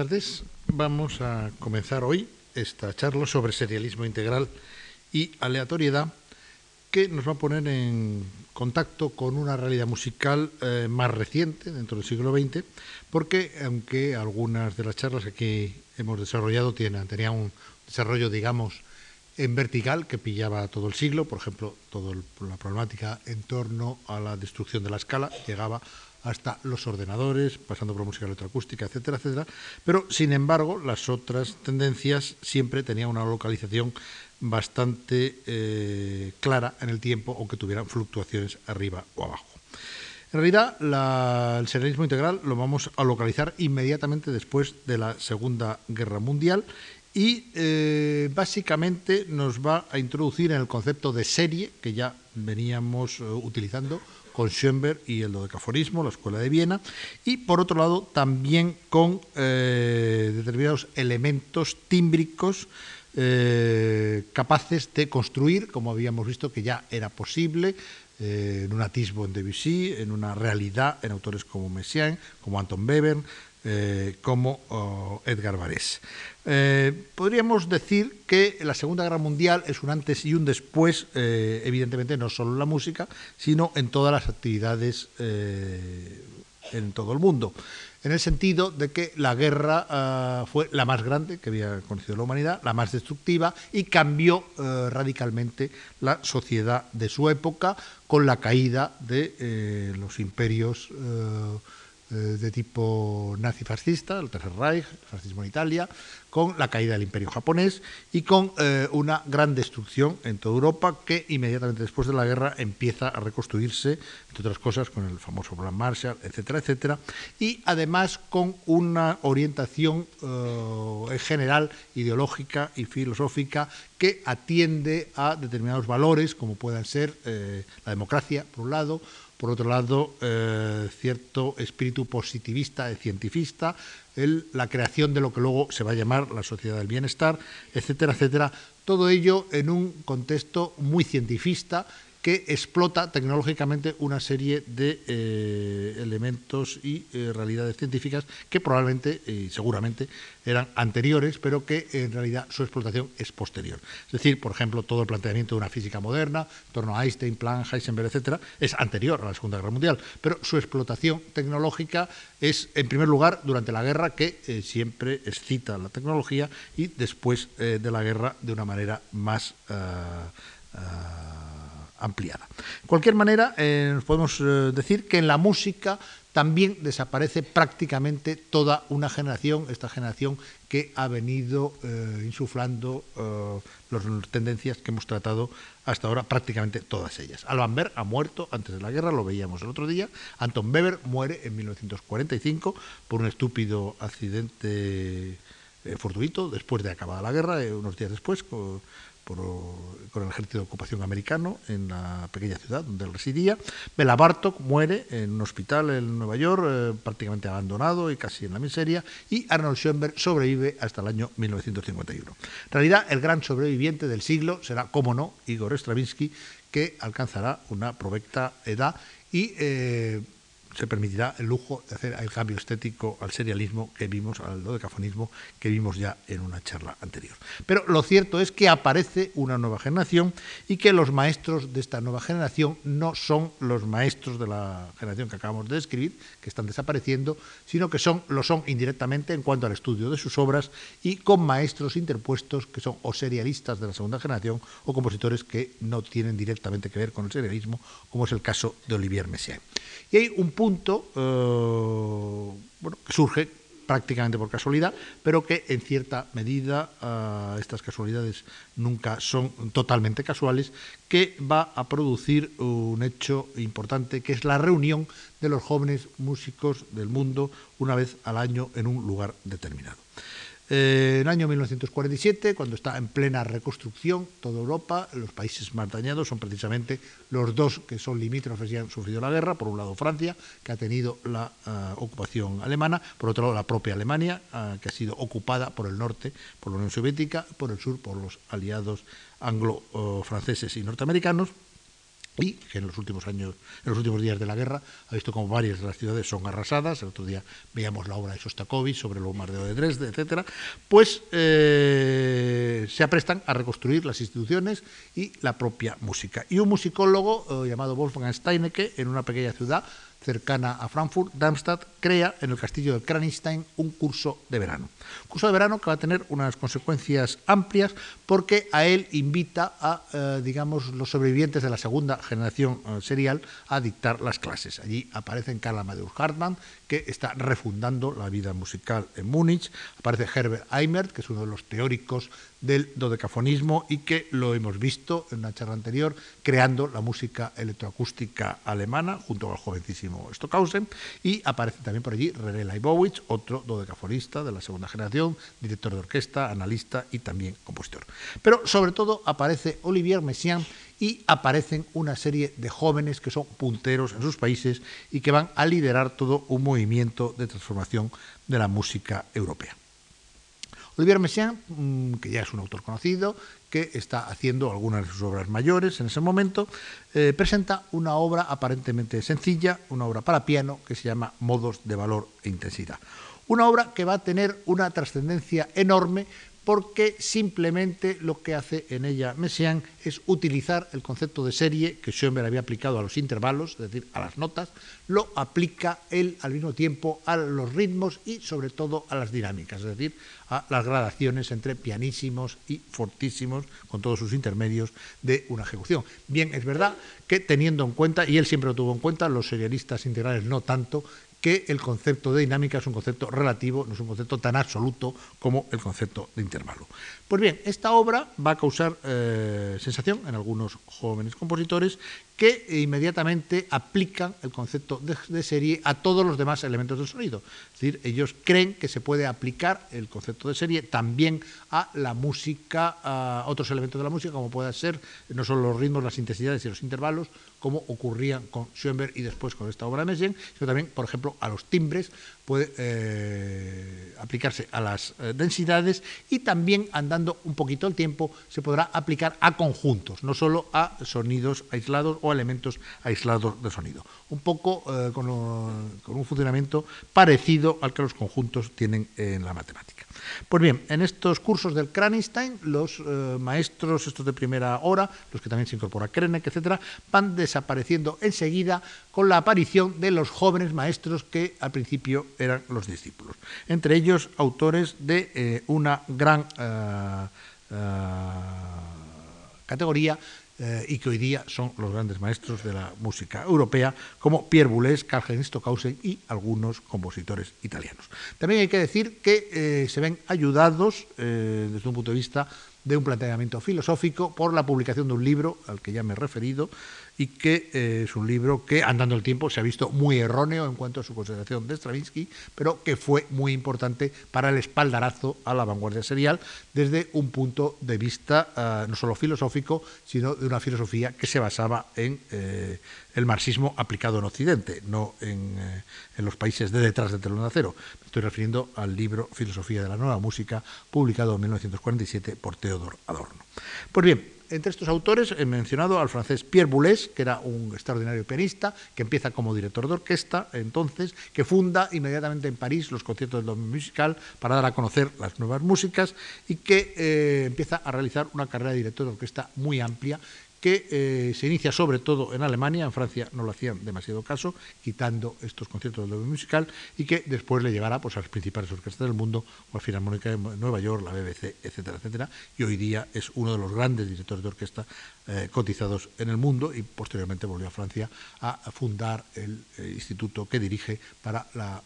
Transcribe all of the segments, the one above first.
tardes. Vamos a comenzar hoy esta charla sobre serialismo integral y aleatoriedad que nos va a poner en contacto con una realidad musical eh, más reciente dentro del siglo XX, porque aunque algunas de las charlas que aquí hemos desarrollado tienen, tenían un desarrollo, digamos, en vertical que pillaba todo el siglo, por ejemplo, toda la problemática en torno a la destrucción de la escala llegaba hasta los ordenadores, pasando por música electroacústica, etcétera, etcétera. Pero, sin embargo, las otras tendencias siempre tenían una localización bastante eh, clara en el tiempo, aunque tuvieran fluctuaciones arriba o abajo. En realidad, el serialismo integral lo vamos a localizar inmediatamente después de la Segunda Guerra Mundial y eh, básicamente nos va a introducir en el concepto de serie que ya veníamos eh, utilizando con Schoenberg y el dodecafonismo, la Escuela de Viena, y por otro lado también con eh, determinados elementos tímbricos eh, capaces de construir, como habíamos visto que ya era posible, eh, en un atisbo en Debussy, en una realidad en autores como Messiaen, como Anton Webern, como oh, Edgar Varese. Eh, podríamos decir que la Segunda Guerra Mundial es un antes y un después, eh, evidentemente no solo en la música, sino en todas las actividades eh, en todo el mundo. En el sentido de que la guerra ah, fue la más grande que había conocido la humanidad, la más destructiva y cambió radicalmente la sociedad de su época con la caída de los imperios de tipo nazi-fascista, el Tercer Reich, el fascismo en Italia, con la caída del imperio japonés y con eh, una gran destrucción en toda Europa que inmediatamente después de la guerra empieza a reconstruirse, entre otras cosas, con el famoso Plan Marshall, etcétera, etcétera, y además con una orientación eh, en general ideológica y filosófica que atiende a determinados valores como puedan ser eh, la democracia, por un lado, por otro lado, cierto espíritu positivista cientifista, la creación de lo que luego se va a llamar la sociedad del bienestar, etcétera, etcétera. Todo ello en un contexto muy cientifista que explota tecnológicamente una serie de eh, elementos y eh, realidades científicas que probablemente y seguramente eran anteriores, pero que en realidad su explotación es posterior. Es decir, por ejemplo, todo el planteamiento de una física moderna, en torno a Einstein, Planck, Heisenberg, etcétera, es anterior a la Segunda Guerra Mundial, pero su explotación tecnológica es, en primer lugar, durante la guerra, que eh, siempre excita la tecnología, y después de la guerra de una manera más De cualquier manera, eh, podemos eh, decir que en la música también desaparece prácticamente toda una generación, esta generación que ha venido eh, insuflando las tendencias que hemos tratado hasta ahora, prácticamente todas ellas. Alban Berg ha muerto antes de la guerra, lo veíamos el otro día. Anton Weber muere en 1945 por un estúpido accidente fortuito después de acabada la guerra, unos días después el ejército de ocupación americano en la pequeña ciudad donde él residía. Bela Bartok muere en un hospital en Nueva York, eh, prácticamente abandonado y casi en la miseria, y Arnold Schoenberg sobrevive hasta el año 1951. En realidad, el gran sobreviviente del siglo será, como no, Igor Stravinsky, que alcanzará una provecta edad y eh, se permitirá el lujo de hacer el cambio estético al serialismo que vimos, al dodecafonismo que vimos ya en una charla anterior. Pero lo cierto es que aparece una nueva generación y que los maestros de esta nueva generación no son los maestros de la generación que acabamos de describir, que están desapareciendo, sino que son, lo son indirectamente en cuanto al estudio de sus obras y con maestros interpuestos que son o serialistas de la segunda generación o compositores que no tienen directamente que ver con el serialismo, como es el caso de Olivier Messiaen. Y hay un punto eh, que surge prácticamente por casualidad, pero que en cierta medida eh, estas casualidades nunca son totalmente casuales, que va a producir un hecho importante, que es la reunión de los jóvenes músicos del mundo una vez al año en un lugar determinado. Eh, en el año 1947, cuando está en plena reconstrucción toda Europa, los países más dañados son precisamente los dos que son limítrofes y han sufrido la guerra. Por un lado Francia, que ha tenido la eh, ocupación alemana, por otro lado la propia Alemania, eh, que ha sido ocupada por el norte por la Unión Soviética, por el sur por los aliados anglo-franceses y norteamericanos que en los últimos años, en los últimos días de la guerra, ha visto como varias de las ciudades son arrasadas. El otro día veíamos la obra de Sostakovich sobre el bombardeo de Dresde, etcétera. Pues eh, se aprestan a reconstruir las instituciones y la propia música. Y un musicólogo eh, llamado Wolfgang Steinecke, en una pequeña ciudad, cercana a Frankfurt, Darmstadt, crea en el castillo de Kranistein un curso de verano. Curso de verano que va a tener unas consecuencias amplias porque a él invita a, eh, digamos, los sobrevivientes de la segunda generación eh, serial a dictar las clases. Allí aparecen Karl Amadeus Hartmann, que está refundando la vida musical en Múnich. Aparece Herbert Eimert, que es uno de los teóricos del dodecafonismo y que lo hemos visto en una charla anterior, creando la música electroacústica alemana junto al jovencísimo Stockhausen. Y aparece también por allí René Leibowitz, otro dodecafonista de la segunda generación, director de orquesta, analista y también compositor. Pero sobre todo aparece Olivier Messiaen y aparecen una serie de jóvenes que son punteros en sus países y que van a liderar todo un movimiento de transformación de la música europea. Olivier Messiaen, mm, que ya es un autor conocido, que está haciendo algunas de sus obras mayores en ese momento, eh, presenta una obra aparentemente sencilla, una obra para piano que se llama Modos de Valor e Intensidad. Una obra que va a tener una trascendencia enorme porque simplemente lo que hace en ella Messiaen es utilizar el concepto de serie que Schoenberg había aplicado a los intervalos, es decir, a las notas, lo aplica él al mismo tiempo a los ritmos y sobre todo a las dinámicas, es decir, a las gradaciones entre pianísimos y fortísimos, con todos sus intermedios de una ejecución. Bien, es verdad que teniendo en cuenta, y él siempre lo tuvo en cuenta, los serialistas integrales no tanto, que el concepto de dinámica es un concepto relativo, no es un concepto tan absoluto como el concepto de intervalo. Pues bien, esta obra va a causar eh, sensación en algunos jóvenes compositores que inmediatamente aplican el concepto de, serie a todos los demás elementos del sonido. Es decir, ellos creen que se puede aplicar el concepto de serie también a la música, a otros elementos de la música, como puedan ser no solo los ritmos, las intensidades y los intervalos, como ocurría con Schoenberg y después con esta obra de Messiaen, sino también, por ejemplo, a los timbres, puede eh, aplicarse a las eh, densidades y también, andando un poquito el tiempo, se podrá aplicar a conjuntos, no solo a sonidos aislados o elementos aislados de sonido. Un poco eh, con, un funcionamiento parecido al que los conjuntos tienen en la matemática. Pues bien, en estos cursos del Kranistein, los eh, maestros, estos de primera hora, los que también se incorpora Krenek, etcétera, van desapareciendo enseguida con la aparición de los jóvenes maestros que al principio eran los discípulos. Entre ellos, autores de eh, una gran categoría eh, y que hoy día son los grandes maestros de la música europea, como Pierre Boulez, Karl-Heinz Stockhausen y algunos compositores italianos. También hay que decir que eh, se ven ayudados, eh, desde un punto de vista de un planteamiento filosófico, por la publicación de un libro al que ya me he referido, y que eh, es un libro que, andando el tiempo, se ha visto muy erróneo en cuanto a su consideración de Stravinsky, pero que fue muy importante para el espaldarazo a la vanguardia serial desde un punto de vista eh, no solo filosófico, sino de una filosofía que se basaba en eh, el marxismo aplicado en Occidente, no en, en, los países de detrás del telón de acero. Estoy refiriendo al libro Filosofía de la Nueva Música, publicado en 1947 por Theodor Adorno. Pues bien, entre estos autores he mencionado al francés Pierre Boulez, que era un extraordinario pianista, que empieza como director de orquesta, entonces, que funda inmediatamente en París los conciertos del musical para dar a conocer las nuevas músicas y que eh, empieza a realizar una carrera de director de orquesta muy amplia que eh, se inicia sobre todo en Alemania, en Francia no lo hacían demasiado caso, quitando estos conciertos del musical, y que después le llevará pues, a las principales orquestas del mundo, o a Filarmónica de Nueva York, la BBC, etcétera, etcétera, y hoy día es uno de los grandes directores de orquesta eh, cotizados en el mundo y posteriormente volvió a Francia a fundar el eh, instituto que dirige para la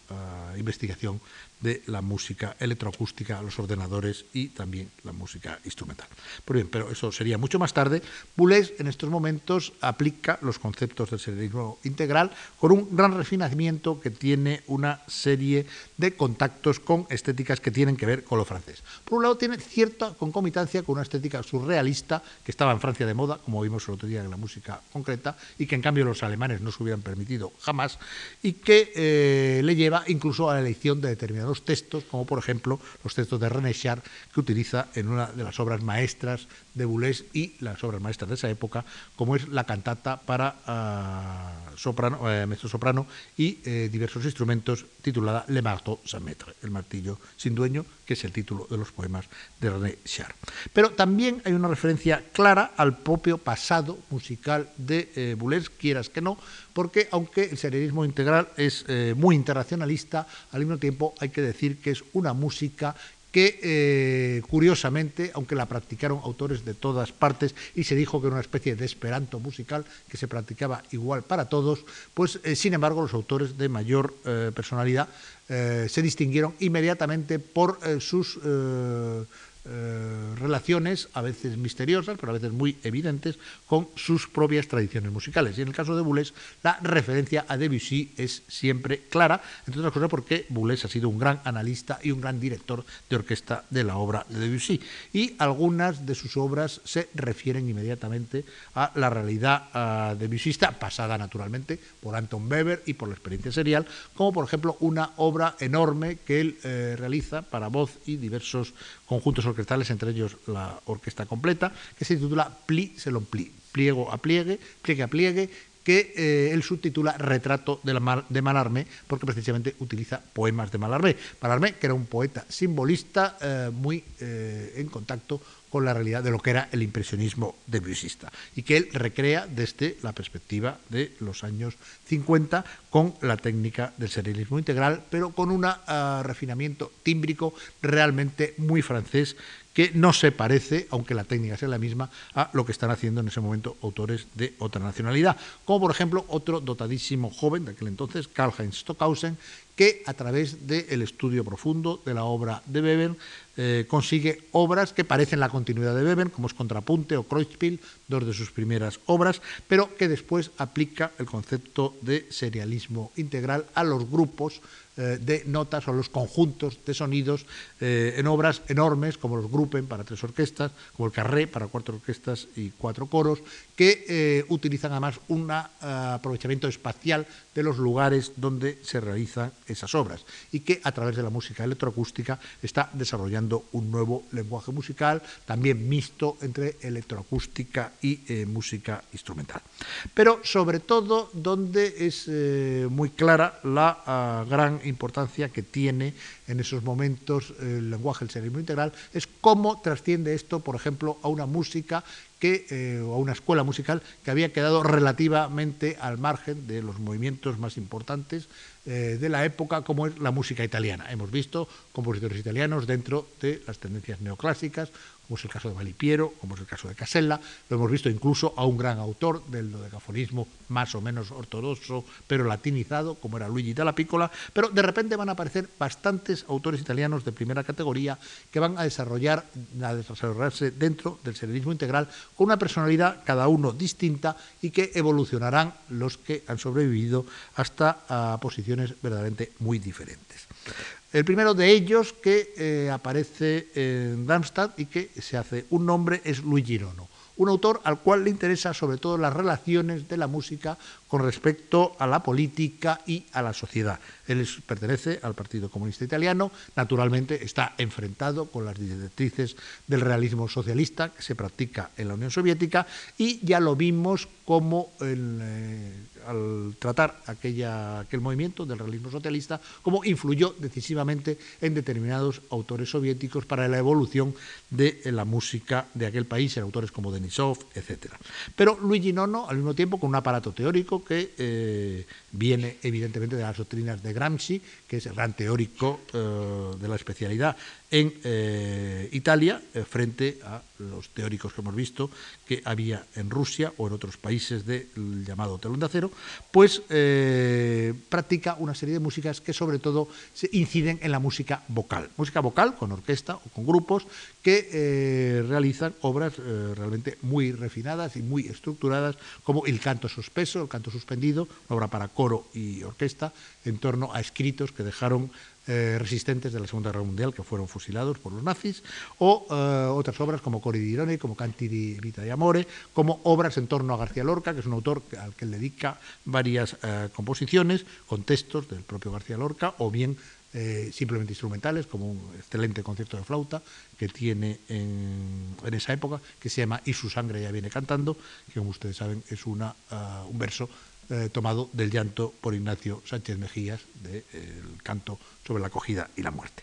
investigación de la música electroacústica, los ordenadores y también la música instrumental. Pues bien, pero eso sería mucho más tarde. Boulez en estos momentos aplica los conceptos del serialismo integral con un gran refinamiento que tiene una serie de contactos con estéticas que tienen que ver con lo francés. Por un lado, tiene cierta concomitancia con una estética surrealista que estaba en Francia de moda, como vimos el otro día en la música concreta, y que en cambio los alemanes no se hubieran permitido jamás, y que eh, le lleva incluso a la elección de determinados textos, como por ejemplo los textos de René Char, que utiliza en una de las obras maestras de Boulez y las obras maestras de esa época, como es la cantata para uh, soprano, eh, mezzo soprano y eh, diversos instrumentos titulada Le Marteau sans maître, el martillo sin dueño, que es el título de los poemas de René Char. Pero también hay una referencia clara al propio pasado musical de eh, Boulez, quieras que no, porque aunque el serialismo integral es eh, muy internacionalista, al mismo tiempo hay que decir que es una música que eh, curiosamente, aunque la practicaron autores de todas partes y se dijo que era una especie de esperanto musical que se practicaba igual para todos, pues eh, sin embargo los autores de mayor personalidad se distinguieron inmediatamente por sus eh, relaciones, a veces misteriosas, pero a veces muy evidentes, con sus propias tradiciones musicales. Y en el caso de Boulez, la referencia a Debussy es siempre clara, entre otras cosas porque Boulez ha sido un gran analista y un gran director de orquesta de la obra de Debussy. Y algunas de sus obras se refieren inmediatamente a la realidad uh, pasada naturalmente por Anton Weber y por la experiencia serial, como por ejemplo una obra enorme que él eh, realiza para voz y diversos conjuntos orquestales, entre ellos la orquesta completa, que se titula Pli selon pli, pliego a pliegue, pliegue a pliegue, que eh, él subtitula Retrato de, de, Malarmé, porque precisamente utiliza poemas de Malarmé. Malarmé, que era un poeta simbolista eh, muy eh, en contacto con la realidad de lo que era el impresionismo debusista y que él recrea desde la perspectiva de los años 50 con la técnica del serialismo integral, pero con un uh, refinamiento tímbrico realmente muy francés que no se parece, aunque la técnica sea la misma, a lo que están haciendo en ese momento autores de otra nacionalidad, como por ejemplo otro dotadísimo joven de aquel entonces, Karl-Heinz Stockhausen, que a través del estudio profundo de la obra de Weber eh, consigue obras que parecen la continuidad de Weber, como es Contrapunte o Kreuzspiel, dos de sus primeras obras, pero que después aplica el concepto de serialismo integral a los grupos eh, de notas o los conjuntos de sonidos eh, en obras enormes como los Gruppen para tres orquestas, como el Carré para cuatro orquestas y cuatro coros, que eh, utilizan además un uh, aprovechamiento espacial de los lugares donde se realizan esas obras y que a través de la música electroacústica está desarrollando un nuevo lenguaje musical, también mixto entre electroacústica y música instrumental. Pero sobre todo donde es muy clara la uh, gran importancia que tiene en esos momentos el lenguaje del cerebro integral es cómo trasciende esto, por ejemplo, a una música que, eh, o a una escuela musical que había quedado relativamente al margen de los movimientos más importantes eh, de la época, como es la música italiana. Hemos visto compositores italianos dentro de las tendencias neoclásicas, como es el caso de Malipiero, como es el caso de Casella, lo hemos visto incluso a un gran autor del dodecafonismo más o menos ortodoxo, pero latinizado, como era Luigi Dalla Piccola, pero de repente van a aparecer bastantes autores italianos de primera categoría que van a desarrollar, a desarrollarse dentro del serialismo integral con una personalidad cada uno distinta y que evolucionarán los que han sobrevivido hasta a posiciones verdaderamente muy diferentes. El primero de ellos que eh, aparece en Darmstadt y que se hace un nombre es Luigi Nono, un autor al cual le interesa sobre todo las relaciones de la música con respecto a la política y a la sociedad. Él pertenece al Partido Comunista Italiano, naturalmente está enfrentado con las directrices del realismo socialista que se practica en la Unión Soviética y ya lo vimos como el, al tratar aquella, aquel movimiento del realismo socialista, como influyó decisivamente en determinados autores soviéticos para la evolución de la música de aquel país, en autores como Denisov, etc. Pero Luigi Nono, al mismo tiempo, con un aparato teórico que eh, viene evidentemente de las doctrinas de Gramsci, que es el gran teórico eh, de la especialidad en eh, Italia, eh, frente a los teóricos que hemos visto que había en Rusia o en otros países del llamado telón de acero, pues eh, practica una serie de músicas que sobre todo se inciden en la música vocal. Música vocal con orquesta o con grupos que realizan obras realmente muy refinadas y muy estructuradas, como el canto sospeso, el canto suspendido, una obra para coro y orquesta, en torno a escritos que dejaron eh, resistentes de la Segunda Guerra Mundial que fueron fusilados por los nazis, o eh, otras obras como Cori di Irone, como Canti di Vita di Amore, como obras en torno a García Lorca, que es un autor al que él dedica varias eh, composiciones con textos del propio García Lorca, o bien simplemente instrumentales, como un excelente concierto de flauta que tiene en, esa época, que se llama Y su sangre ya viene cantando, que como ustedes saben es una, un verso eh, tomado del llanto por Ignacio Sánchez Mejías, del canto sobre la acogida y la muerte.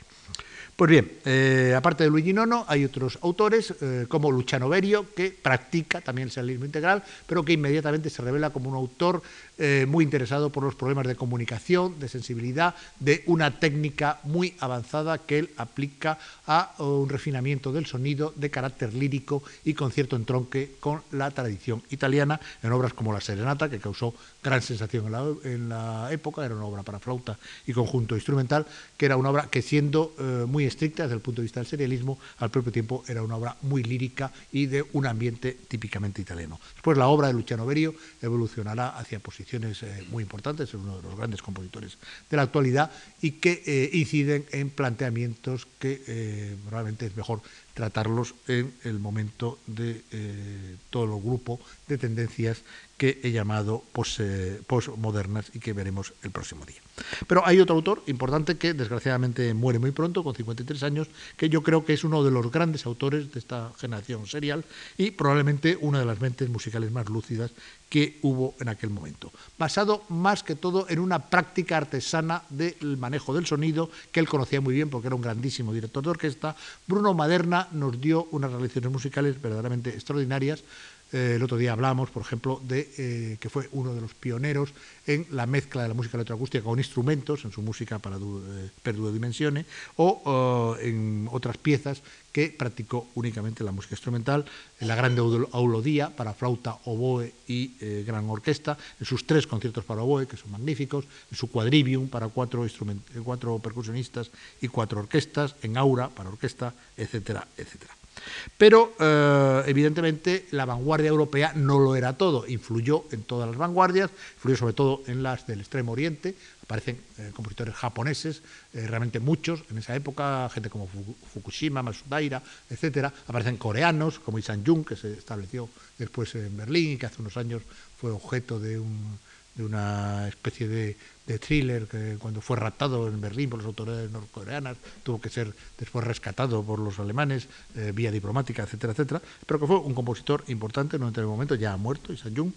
Pues bien, eh, aparte de Luigi Nono, hay otros autores, eh, como Luciano Berio, que practica también el serialismo integral, pero que inmediatamente se revela como un autor eh, muy interesado por los problemas de comunicación, de sensibilidad, de una técnica muy avanzada que él aplica a un refinamiento del sonido de carácter lírico y con cierto entronque con la tradición italiana, en obras como La Serenata, que causó gran sensación en la, en la época, era una obra para flauta y conjunto instrumental, que era una obra que siendo muy estricta desde el punto de vista del serialismo, al propio tiempo era una obra muy lírica y de un ambiente típicamente italiano. Después la obra de Luciano Berio evolucionará hacia posiciones eh, muy importantes, es uno de los grandes compositores de la actualidad y que eh, inciden en planteamientos que eh, probablemente es mejor tratarlos en el momento de todo el grupo de tendencias que he llamado postmodernas y que veremos el próximo día. Pero hay otro autor importante que desgraciadamente muere muy pronto, con 53 años, que yo creo que es uno de los grandes autores de esta generación serial y probablemente una de las mentes musicales más lúcidas que hubo en aquel momento, basado más que todo en una práctica artesana del manejo del sonido que él conocía muy bien porque era un grandísimo director de orquesta. Bruno Maderna nos dio unas realizaciones musicales verdaderamente extraordinarias eh, el otro día hablamos, por ejemplo, de eh, que fue uno de los pioneros en la mezcla de la música electroacústica con instrumentos, en su música para eh, per due dimensione, o en otras piezas que practicó únicamente la música instrumental, en la grande aulodía para flauta, oboe y gran orquesta, en sus tres conciertos para oboe, que son magníficos, en su quadrivium para cuatro, cuatro percusionistas y cuatro orquestas, en aura para orquesta, etcétera, etcétera. Pero, eh, evidentemente, la vanguardia europea no lo era todo. Influyó en todas las vanguardias, influyó sobre todo en las del Extremo Oriente. Aparecen eh, compositores japoneses, eh, realmente muchos en esa época, gente como Fukushima, Masudaira, etc. Aparecen coreanos, como Isan Jung, que se estableció después en Berlín y que hace unos años fue objeto de un una especie de, thriller que cuando fue raptado en Berlín por las autoridades norcoreanas tuvo que ser después rescatado por los alemanes eh, vía diplomática, etcétera, etcétera, pero que fue un compositor importante en el momento, ya ha muerto, Isan Jung,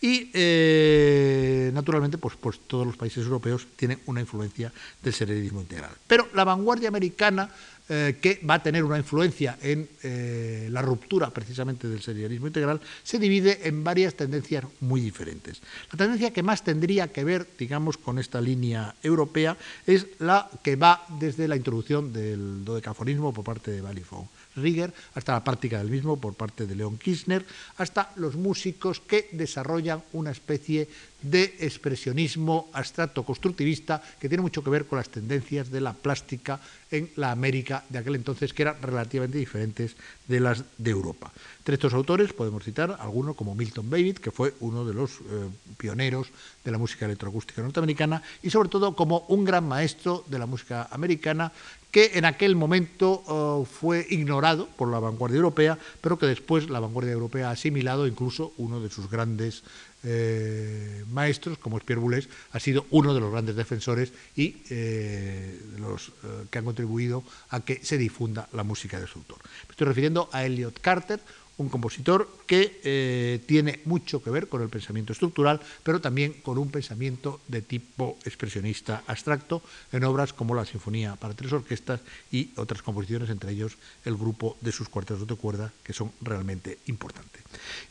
y eh, naturalmente pues, pues todos los países europeos tienen una influencia del serialismo integral. Pero la vanguardia americana eh, que va a tener una influencia en eh, la ruptura precisamente del serialismo integral, se divide en varias tendencias muy diferentes. La tendencia que más tendría que ver, digamos, con esta línea europea es la que va desde la introducción del dodecafonismo por parte de Balifón Rieger, hasta la práctica del mismo por parte de Leon Kirchner, hasta los músicos que desarrollan una especie de expresionismo abstracto constructivista que tiene mucho que ver con las tendencias de la plástica en la América de aquel entonces, que eran relativamente diferentes de las de Europa. Entre estos autores podemos citar algunos como Milton David, que fue uno de los eh, pioneros de la música electroacústica norteamericana, y sobre todo como un gran maestro de la música americana que en aquel momento eh, fue ignorado por la vanguardia europea, pero que después la vanguardia europea ha asimilado, incluso uno de sus grandes eh, maestros, como es Pierre Boulez, ha sido uno de los grandes defensores y eh, los que han contribuido a que se difunda la música de su autor. Me estoy refiriendo a Elliot Carter, un compositor que eh, tiene mucho que ver con el pensamiento estructural, pero también con un pensamiento de tipo expresionista abstracto en obras como la Sinfonía para tres orquestas y otras composiciones, entre ellos el grupo de sus cuartetos de cuerda, que son realmente importantes.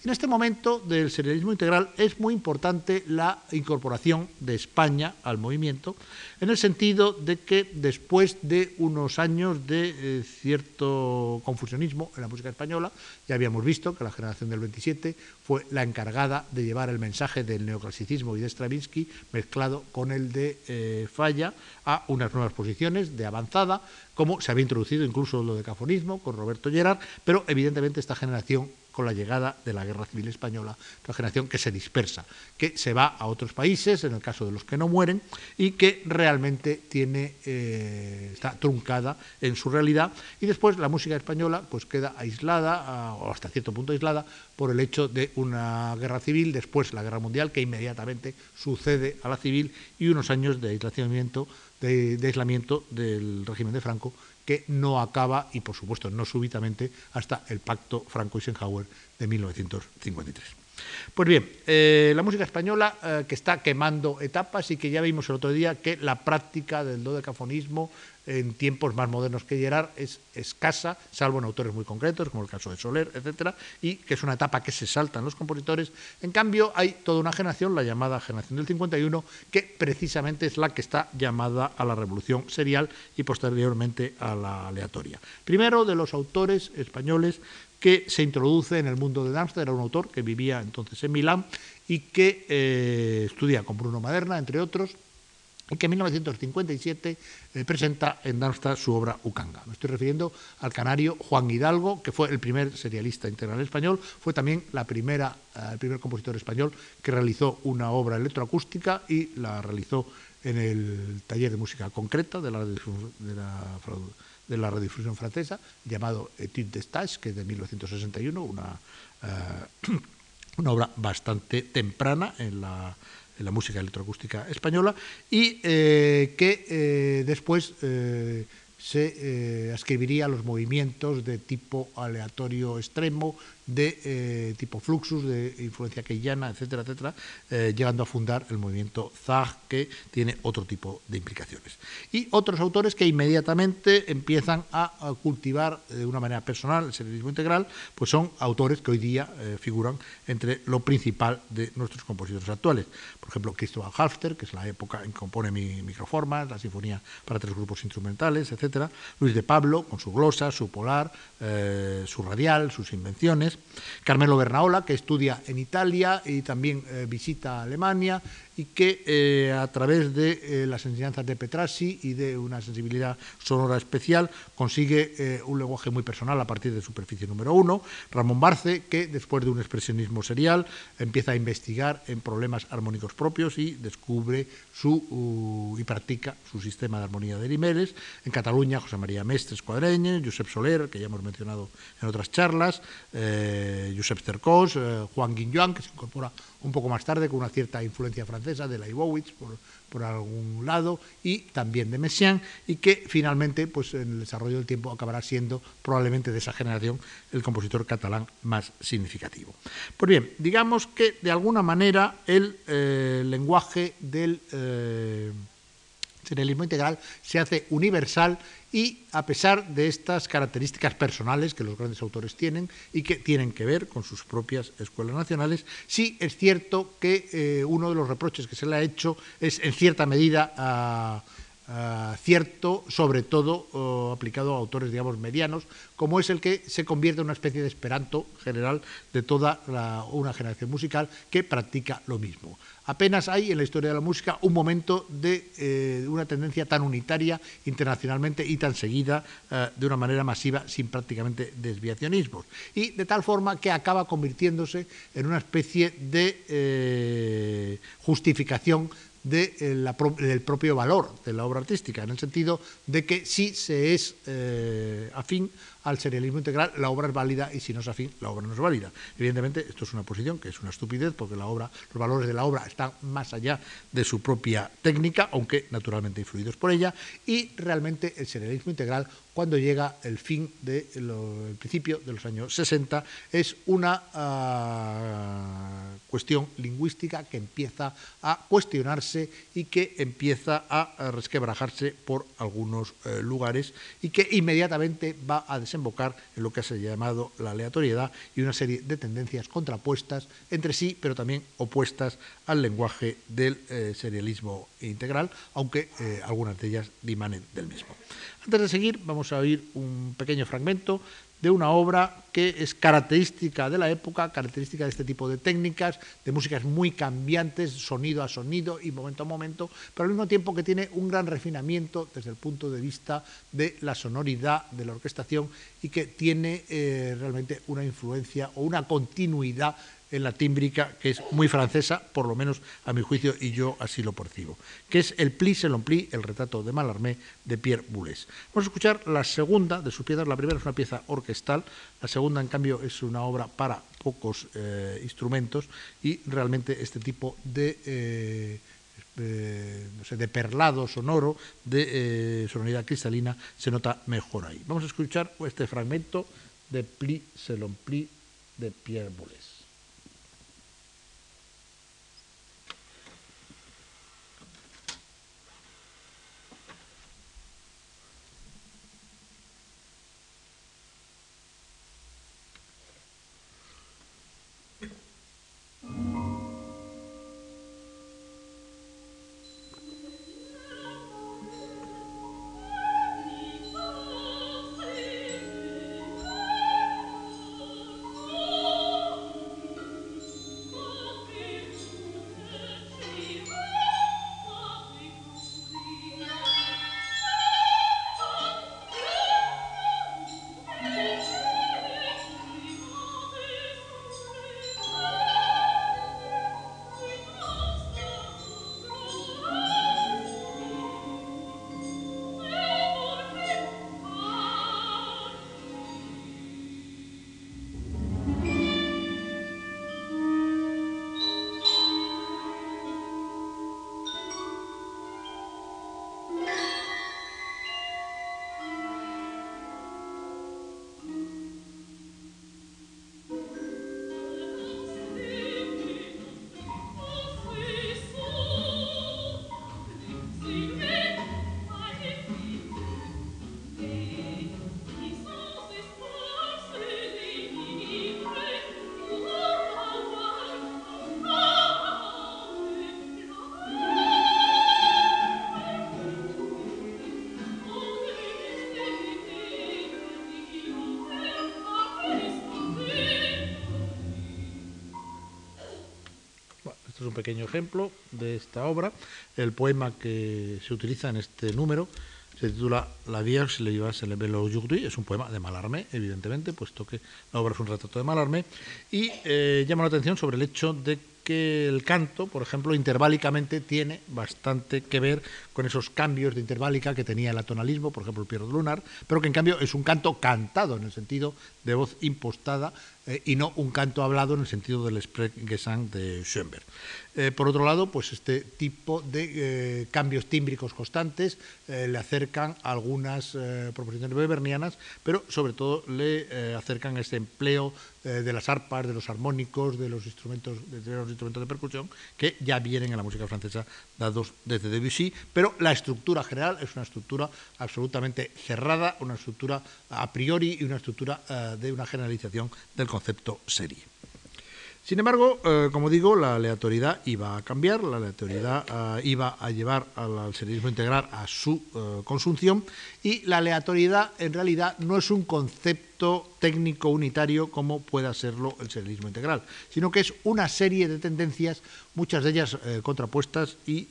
En este momento del serialismo integral es muy importante la incorporación de España al movimiento, en el sentido de que después de unos años de eh, cierto confusionismo en la música española, ya habíamos visto que la generación del 27 fue la encargada de llevar el mensaje del neoclasicismo y de Stravinsky mezclado con el de eh, Falla a unas nuevas posiciones de avanzada, como se había introducido incluso lo de cafonismo con Roberto Gerard, pero evidentemente esta generación con la llegada de la Guerra Civil Española, una generación que se dispersa, que se va a otros países, en el caso de los que no mueren, y que realmente tiene, eh, está truncada en su realidad. Y después la música española pues queda aislada, o hasta cierto punto aislada, por el hecho de una guerra civil, después la guerra mundial, que inmediatamente sucede a la civil, y unos años de aislamiento, de, de aislamiento del régimen de Franco, que no acaba, y por supuesto no súbitamente, hasta el pacto Franco-Eisenhower de 1953. Pues bien, eh, la música española eh, que está quemando etapas y que ya vimos el otro día que la práctica del dodecafonismo en tiempos más modernos que Gerard es escasa, salvo en autores muy concretos, como el caso de Soler, etcétera, y que es una etapa que se saltan los compositores. En cambio, hay toda una generación, la llamada generación del 51, que precisamente es la que está llamada a la revolución serial y posteriormente a la aleatoria. Primero, de los autores españoles que se introduce en el mundo de Darmstadt, era un autor que vivía entonces en Milán y que eh, estudia con Bruno Maderna, entre otros, y que en 1957 eh, presenta en Darmstadt su obra Ucanga. Me estoy refiriendo al canario Juan Hidalgo, que fue el primer serialista integral español, fue también la primera, eh, el primer compositor español que realizó una obra electroacústica y la realizó en el taller de música concreta de la, de la de la redifusión francesa, llamado Etude de Stage, que es de 1961, una, eh, una obra bastante temprana en la, en la música electroacústica española, y eh, que eh, después se ascribiría a los movimientos de tipo aleatorio extremo, de eh, tipo Fluxus, de influencia keynesiana, etcétera, etcétera, eh, llegando a fundar el movimiento Zag, que tiene otro tipo de implicaciones. Y otros autores que inmediatamente empiezan a, cultivar de una manera personal el serialismo integral, pues son autores que hoy día eh, figuran entre lo principal de nuestros compositores actuales. Por ejemplo, Cristóbal Halfter, que es la época en que compone mi microformas, la sinfonía para tres grupos instrumentales, etcétera. Luis de Pablo, con su glosa, su polar, su radial, sus invenciones. Carmelo Bernaola, que estudia en Italia y también eh, visita Alemania y que eh, a través de eh, las enseñanzas de Petrassi y de una sensibilidad sonora especial consigue eh, un lenguaje muy personal a partir de superficie número uno. Ramón Barce, que después de un expresionismo serial empieza a investigar en problemas armónicos propios y descubre su, y practica su sistema de armonía de Limeles. En Cataluña, José María Mestres Cuadreñe, Josep Soler, que ya hemos mencionado en otras charlas, Josep Cercós, Juan Guinjoan, que se incorpora un poco más tarde con una cierta influencia francesa de Leibowitz por, por algún lado y también de Messiaen y que finalmente pues en el desarrollo del tiempo acabará siendo probablemente de esa generación el compositor catalán más significativo. Pues bien, digamos que de alguna manera el eh, lenguaje del eh, serialismo integral se hace universal y a pesar de estas características personales que los grandes autores tienen y que tienen que ver con sus propias escuelas nacionales, sí es cierto que eh, uno de los reproches que se le ha hecho es en cierta medida cierto, sobre todo aplicado a autores, digamos, medianos, como es el que se convierte en una especie de esperanto general de toda una generación musical que practica lo mismo. Apenas hay en la historia de la música un momento de eh, una tendencia tan unitaria internacionalmente y tan seguida eh, de una manera masiva sin prácticamente desviacionismos. Y de tal forma que acaba convirtiéndose en una especie de eh, justificación del propio valor de la obra artística, en el sentido de que si se es afín al serialismo integral, la obra es válida y si no es afín, la obra no es válida. Evidentemente, esto es una posición que es una estupidez porque los valores de la obra están más allá de su propia técnica, aunque naturalmente influidos por ella, y realmente el serialismo integral, cuando llega el fin del de principio de los años 60, es una uh, cuestión lingüística que empieza a cuestionarse y que empieza a resquebrajarse por algunos uh, lugares y que inmediatamente va a desembocar en lo que se ha llamado la aleatoriedad y una serie de tendencias contrapuestas entre sí, pero también opuestas al lenguaje del eh, serialismo integral, aunque eh, algunas de ellas dimanen del mismo. Antes de seguir, vamos a oír un pequeño fragmento de una obra que es característica de la época, característica de este tipo de técnicas, de músicas muy cambiantes, sonido a sonido y momento a momento, pero al mismo tiempo que tiene un gran refinamiento desde el punto de vista de la sonoridad, de la orquestación y que tiene eh, realmente una influencia o una continuidad en la tímbrica, que es muy francesa, por lo menos a mi juicio, y yo así lo percibo, que es el Pli selon Pli, el retrato de Mallarmé de Pierre Boulez. Vamos a escuchar la segunda de sus piezas. La primera es una pieza orquestal, la segunda, en cambio, es una obra para pocos eh, instrumentos y realmente este tipo de... Eh, no sé, de perlado sonoro, de sonoridad cristalina, se nota mejor ahí. Vamos a escuchar este fragmento de Pli selon Pli de Pierre Boulez. Pequeño ejemplo de esta obra. El poema que se utiliza en este número se titula La Vierge le se le aujourd'hui, es un poema de Malarmé, evidentemente, puesto que la obra es un retrato de Malarmé, y eh, llama la atención sobre el hecho de que el canto, por ejemplo, interválicamente tiene bastante que ver con esos cambios de interválica que tenía el atonalismo, por ejemplo, el Pierrot Lunar, pero que en cambio es un canto cantado en el sentido de voz impostada eh, y no un canto hablado en el sentido del Sprechgesang de Schoenberg. Eh, por otro lado, pues este tipo de eh, cambios tímbricos constantes le acercan algunas proposiciones webernianas, pero sobre todo le acercan a ese empleo de las arpas, de los armónicos, de los instrumentos, de los instrumentos de percusión que ya vienen en la música francesa dados desde Debussy, pero la estructura general es una estructura absolutamente cerrada, una estructura a priori y una estructura de una generalización del concepto serie. Sin embargo, eh, como digo, la aleatoriedad iba a cambiar, la aleatoriedad eh, iba a llevar al, serialismo integral a su eh, consunción y la aleatoriedad en realidad no es un concepto técnico unitario como pueda serlo el serialismo integral, sino que es una serie de tendencias, muchas de ellas contrapuestas y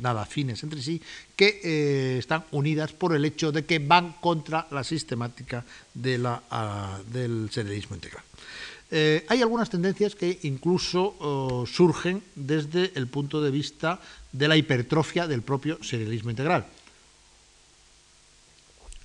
nada afines entre sí, que están unidas por el hecho de que van contra la sistemática ah, del serialismo integral. Eh, hay algunas tendencias que incluso oh, surgen desde el punto de vista de la hipertrofia del propio serialismo integral.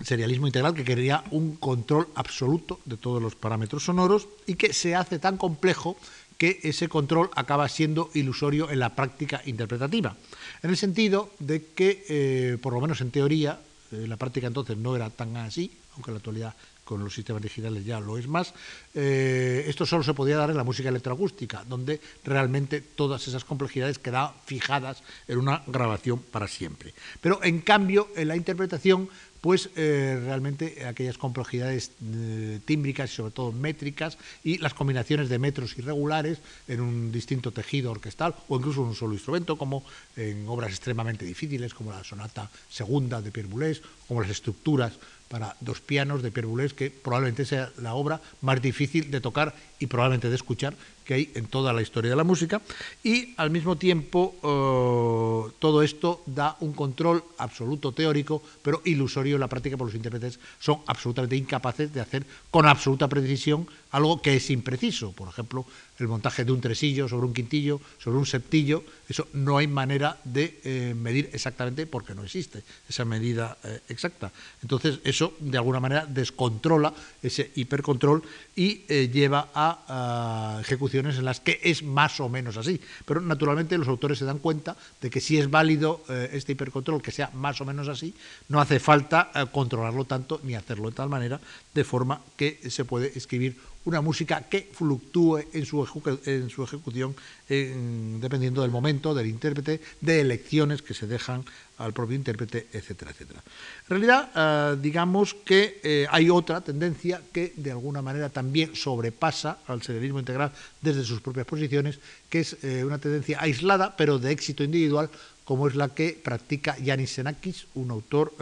serialismo integral que quería un control absoluto de todos los parámetros sonoros y que se hace tan complejo que ese control acaba siendo ilusorio en la práctica interpretativa. En el sentido de que, eh, por lo menos en teoría, eh, la práctica entonces no era tan así, aunque en la actualidad con los sistemas digitales ya lo es más, eh, esto solo se podía dar en la música electroacústica, donde realmente todas esas complejidades quedaban fijadas en una grabación para siempre. Pero en cambio, en la interpretación pues eh, realmente aquellas complejidades eh, tímbricas y sobre todo métricas y las combinaciones de metros irregulares en un distinto tejido orquestal o incluso en un solo instrumento, como en obras extremadamente difíciles como la sonata segunda de Pierre Boulez, como las estructuras para dos pianos de Pierre Boulez, que probablemente sea la obra más difícil de tocar y probablemente de escuchar que hay en toda la historia de la música. Y al mismo tiempo, eh, todo esto da un control absoluto teórico, pero ilusorio en la práctica, porque los intérpretes son absolutamente incapaces de hacer con absoluta precisión algo que es impreciso. Por ejemplo, el montaje de un tresillo sobre un quintillo, sobre un septillo, eso no hay manera de eh, medir exactamente porque no existe esa medida eh, exacta. Entonces, eso de alguna manera descontrola ese hipercontrol y eh, lleva a, a, ejecuciones en las que es más o menos así. Pero naturalmente los autores se dan cuenta de que si es válido este hipercontrol, que sea más o menos así, no hace falta controlarlo tanto ni hacerlo de tal manera de forma que se puede escribir una música que fluctúe en su, ejecución dependiendo del momento, del intérprete, de elecciones que se dejan al propio intérprete, etcétera, etcétera. En realidad, eh, digamos que eh, hay otra tendencia que de alguna manera también sobrepasa al serialismo integral desde sus propias posiciones, que es eh, una tendencia aislada, pero de éxito individual, como es la que practica Yanis Xenakis, un autor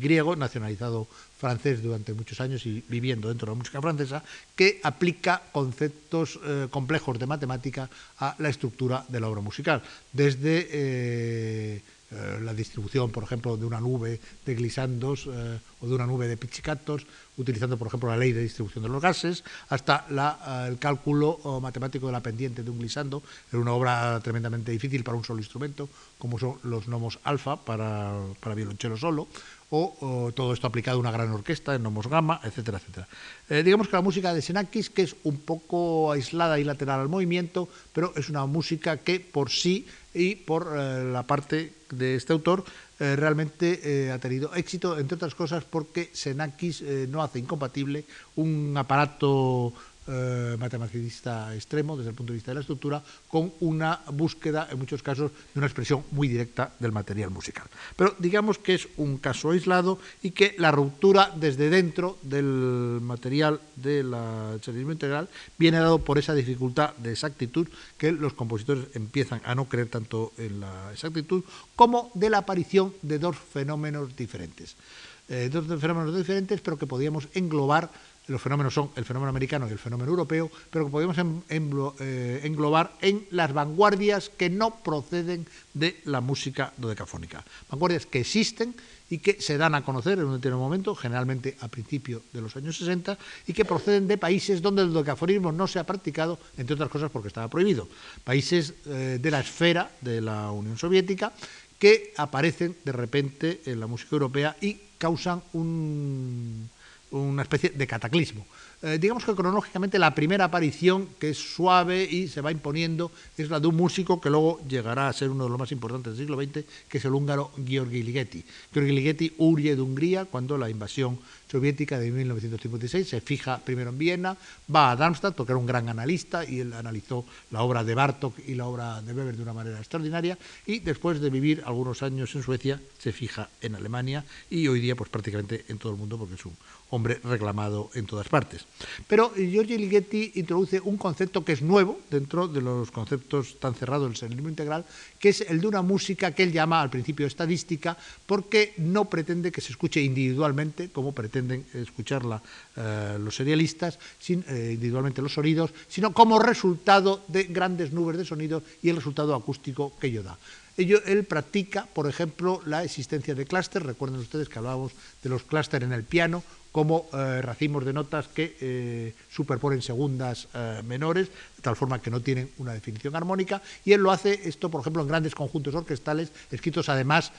griego nacionalizado francés durante muchos años y viviendo dentro de la música francesa, que aplica conceptos eh, complejos de matemática a la estructura de la obra musical, desde eh, eh, la distribución, por ejemplo, de una nube de glisandos o de una nube de pichicatos, utilizando, por ejemplo, la ley de distribución de los gases, hasta el cálculo matemático de la pendiente de un glisando, en una obra tremendamente difícil para un solo instrumento, como son los gnomos alfa para, para violonchelo solo, o, todo esto aplicado a una gran orquesta, en Nomos Gamma, etcétera, etcétera. Eh, digamos que la música de Senakis, que es un poco aislada y lateral al movimiento, pero es una música que por sí y por eh, la parte de este autor eh, realmente ha tenido éxito, entre otras cosas porque Senakis no hace incompatible un aparato eh, matematicista extremo desde el punto de vista de la estructura, con una búsqueda, en muchos casos, de una expresión muy directa del material musical. Pero digamos que es un caso aislado y que la ruptura desde dentro del material del charismo integral viene dado por esa dificultad de exactitud que los compositores empiezan a no creer tanto en la exactitud, como de la aparición de dos fenómenos diferentes. Eh, dos fenómenos diferentes, pero que podíamos englobar los fenómenos son el fenómeno americano y el fenómeno europeo, pero que podemos eh, englobar en las vanguardias que no proceden de la música dodecafónica. Vanguardias que existen y que se dan a conocer en un determinado momento, generalmente a principios de los años 60, y que proceden de países donde el dodecafonismo no se ha practicado, entre otras cosas porque estaba prohibido. Países eh, de la esfera de la Unión Soviética que aparecen de repente en la música europea y causan un una especie de cataclismo. Eh, digamos que cronológicamente la primera aparición, que es suave y se va imponiendo, es la de un músico que luego llegará a ser uno de los más importantes del siglo XX, que es el húngaro Georgi Ligeti. Georgi Ligeti huye de Hungría cuando la invasión soviética de 1956, se fija primero en Viena, va a Darmstadt porque era un gran analista y él analizó la obra de Bartok y la obra de Weber de una manera extraordinaria y después de vivir algunos años en Suecia se fija en Alemania y hoy día pues prácticamente en todo el mundo porque es un hombre reclamado en todas partes. Pero Giorgio Ligeti introduce un concepto que es nuevo dentro de los conceptos tan cerrados del serialismo integral, que es el de una música que él llama al principio estadística porque no pretende que se escuche individualmente como pretende escucharla eh, los serialistas, eh, individualmente los sonidos, sino como resultado de grandes nubes de sonidos y el resultado acústico que ello da. Ello, él practica, por ejemplo, la existencia de clústeres. Recuerden ustedes que hablábamos de los clústeres en el piano como eh, racimos de notas que superponen segundas menores tal forma que no tienen una definición armónica, y él lo hace esto, por ejemplo, en grandes conjuntos orquestales, escritos además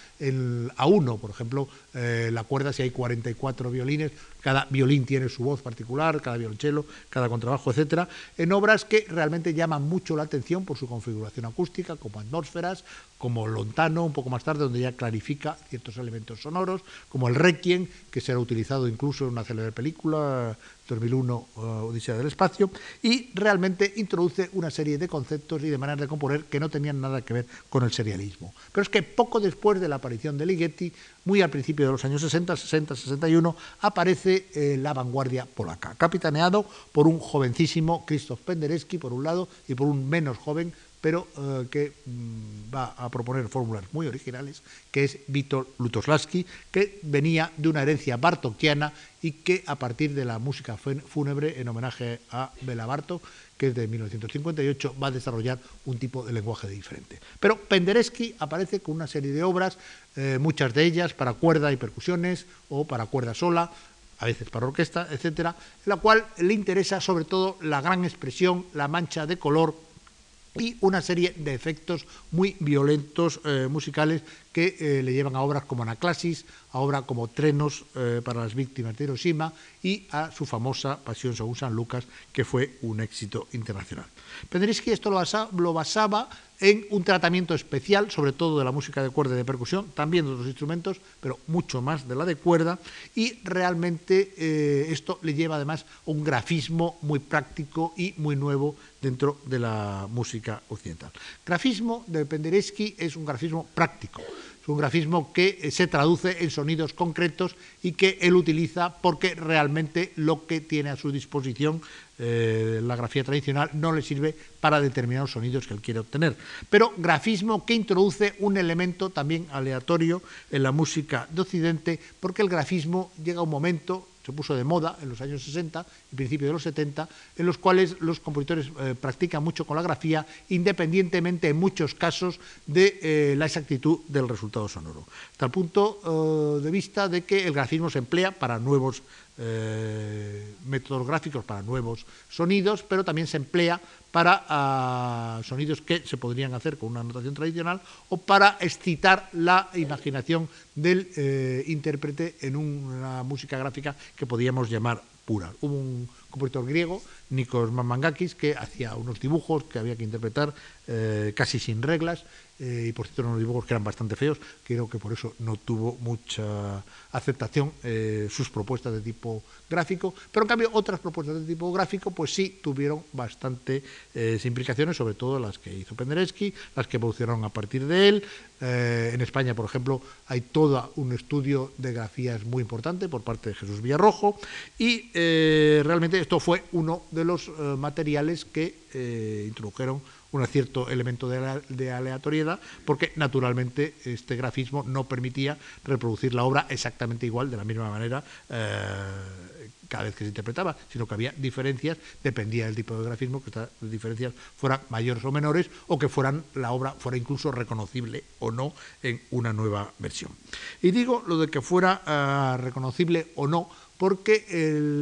a uno, por ejemplo, eh, la cuerda, si hay 44 violines, cada violín tiene su voz particular, cada violonchelo, cada contrabajo, etcétera, en obras que realmente llaman mucho la atención por su configuración acústica, como atmósferas, como Lontano, un poco más tarde, donde ya clarifica ciertos elementos sonoros, como el Requiem, que será utilizado incluso en una célebre película, 2001, uh, Odisea del Espacio, y realmente introduce una serie de conceptos y de maneras de componer que no tenían nada que ver con el serialismo. Pero es que poco después de la aparición de Ligeti, muy al principio de los años 60, 60, 61, aparece eh, la vanguardia polaca, capitaneado por un jovencísimo Krzysztof Penderecki, por un lado, y por un menos joven pero eh, que mm, va a proponer fórmulas muy originales, que es Vítor Lutoslavski, que venía de una herencia bartokiana y que a partir de la música fúnebre en homenaje a Bela Bartok, que es de 1958, va a desarrollar un tipo de lenguaje diferente. Pero Penderecki aparece con una serie de obras, eh, muchas de ellas para cuerda y percusiones o para cuerda sola, a veces para orquesta, etcétera, la cual le interesa sobre todo la gran expresión, la mancha de color y una serie de efectos muy violentos eh, musicales que eh, le llevan a obras como Anaclasis, a obras como Trenos eh, para las víctimas de Hiroshima y a su famosa Pasión según San Lucas, que fue un éxito internacional. Penderecki esto lo basaba en un tratamiento especial, sobre todo de la música de cuerda y de percusión, también de otros instrumentos, pero mucho más de la de cuerda, y realmente esto le lleva además a un grafismo muy práctico y muy nuevo dentro de la música occidental. Grafismo de Penderecki es un grafismo práctico, es un grafismo que eh, se traduce en sonidos concretos y que él utiliza porque realmente lo que tiene a su disposición eh, la grafía tradicional no le sirve para determinados sonidos que él quiere obtener. Pero grafismo que introduce un elemento también aleatorio en la música de Occidente, porque el grafismo llega a un momento se puso de moda en los años 60 y principios de los 70, en los cuales los compositores eh, practican mucho con la grafía, independientemente en muchos casos de eh, la exactitud del resultado sonoro. Tal punto eh, de vista de que el grafismo se emplea para nuevos métodos gráficos, para nuevos sonidos, pero también se emplea para ah, sonidos que se podrían hacer con una notación tradicional o para excitar la imaginación del eh, intérprete en una música gráfica que podríamos llamar pura. Hubo un compositor griego, Nikos Mamangakis, que hacía unos dibujos que había que interpretar eh, casi sin reglas eh, y por cierto eran unos dibujos que eran bastante feos, creo que por eso no tuvo mucha aceptación eh, sus propuestas de tipo gráfico, pero en cambio otras propuestas de tipo gráfico pues sí tuvieron bastante eh, implicaciones, sobre todo las que hizo Penderecki, las que evolucionaron a partir de él. en España, por ejemplo, hay todo un estudio de grafías muy importante por parte de Jesús Villarrojo y realmente esto fue uno de los materiales que introdujeron un cierto elemento de, aleatoriedad, porque naturalmente este grafismo no permitía reproducir la obra exactamente igual, de la misma manera, eh, cada vez que se interpretaba, sino que había diferencias, dependía del tipo de grafismo, que estas diferencias fueran mayores o menores, o que fueran la obra fuera incluso reconocible o no en una nueva versión. Y digo lo de que fuera eh, reconocible o no, porque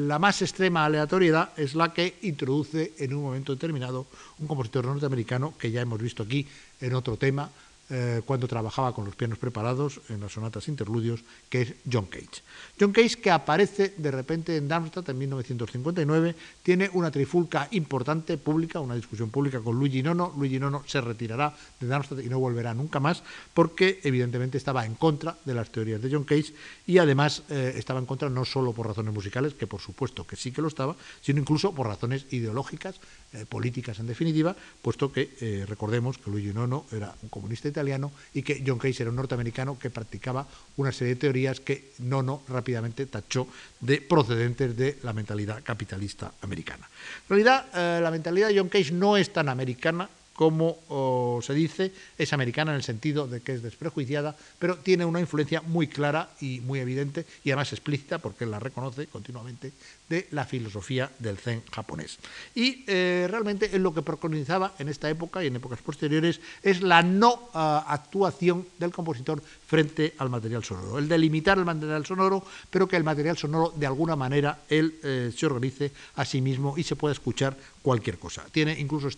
la más extrema aleatoriedad es la que introduce en un momento determinado un compositor norteamericano que ya hemos visto aquí en otro tema, eh, cuando trabajaba con los pianos preparados en las sonatas interludios, que es John Cage. John Cage, que aparece de repente en Darmstadt en 1959, tiene una trifulca importante pública, una discusión pública con Luigi Nono. Luigi Nono se retirará de Darmstadt y no volverá nunca más, porque evidentemente estaba en contra de las teorías de John Cage y además eh, estaba en contra no solo por razones musicales, que por supuesto que sí que lo estaba, sino incluso por razones ideológicas, eh, políticas en definitiva, puesto que recordemos que Luigi Nono era un comunista italiano y que John Cage era un norteamericano que practicaba una serie de teorías que Nono rápidamente tachó de procedentes de la mentalidad capitalista americana. En realidad, eh, la mentalidad de John Cage no es tan americana como se dice, es americana en el sentido de que es desprejuiciada, pero tiene una influencia muy clara y muy evidente y además explícita, porque la reconoce continuamente, de la filosofía del zen japonés. Y eh, realmente es lo que preconizaba en esta época y en épocas posteriores es la no ah, actuación del compositor frente al material sonoro, el delimitar el material sonoro, pero que el material sonoro de alguna manera él eh, se organice a sí mismo y se pueda escuchar cualquier cosa. Tiene incluso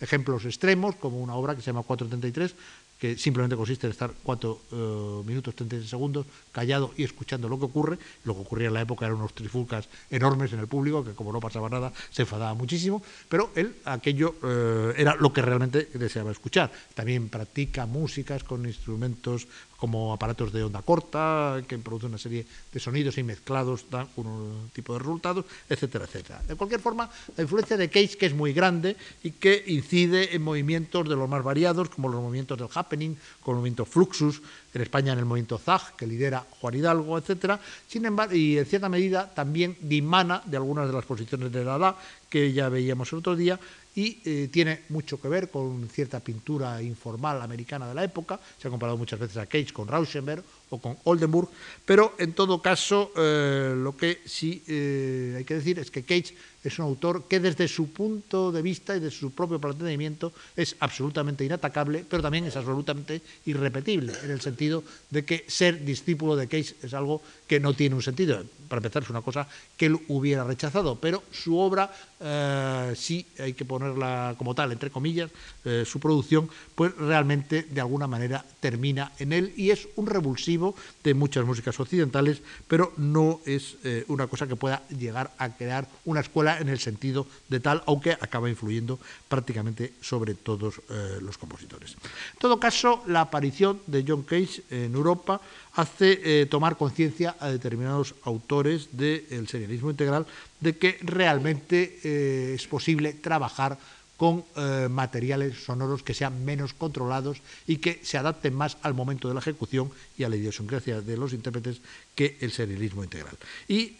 ejemplos extremos, como una obra que se llama 433, que simplemente consiste en estar 4 eh, minutos 36 segundos callado y escuchando lo que ocurre. Lo que ocurría en la época eran unos trifulcas enormes en el público, que como no pasaba nada, se enfadaba muchísimo, pero él aquello eh, era lo que realmente deseaba escuchar. También practica músicas con instrumentos como aparatos de onda corta, que producen una serie de sonidos y mezclados dan un tipo de resultados, etcétera, etcétera. De cualquier forma, la influencia de Cage, que es muy grande y que incide en movimientos de los más variados, como los movimientos del happening, como el movimiento fluxus, en España en el movimiento Zag, que lidera Juan Hidalgo, etcétera, sin embargo, y en cierta medida también dimana de algunas de las posiciones de Dada, que ya veíamos el otro día, y eh, tiene mucho que ver con cierta pintura informal americana de la época. Se ha comparado muchas veces a Cage con Rauschenberg o con Oldenburg, pero en todo caso eh, lo que sí eh, hay que decir es que Cage es un autor que desde su punto de vista y desde su propio planteamiento es absolutamente inatacable, pero también es absolutamente irrepetible, en el sentido de que ser discípulo de Cage es algo que no tiene un sentido. Para empezar, es una cosa que él hubiera rechazado, pero su obra, eh, sí hay que ponerla como tal, entre comillas, eh, su producción, pues realmente de alguna manera termina en él y es un revulsivo de muchas músicas occidentales, pero no es eh, una cosa que pueda llegar a crear una escuela en el sentido de tal, aunque acaba influyendo prácticamente sobre todos los compositores. En todo caso, la aparición de John Cage en Europa hace eh, tomar conciencia a determinados autores del serialismo integral de que realmente eh, es posible trabajar con eh, materiales sonoros que sean menos controlados y que se adapten más al momento de la ejecución y a la idiosincrasia de los intérpretes que el serialismo integral. Y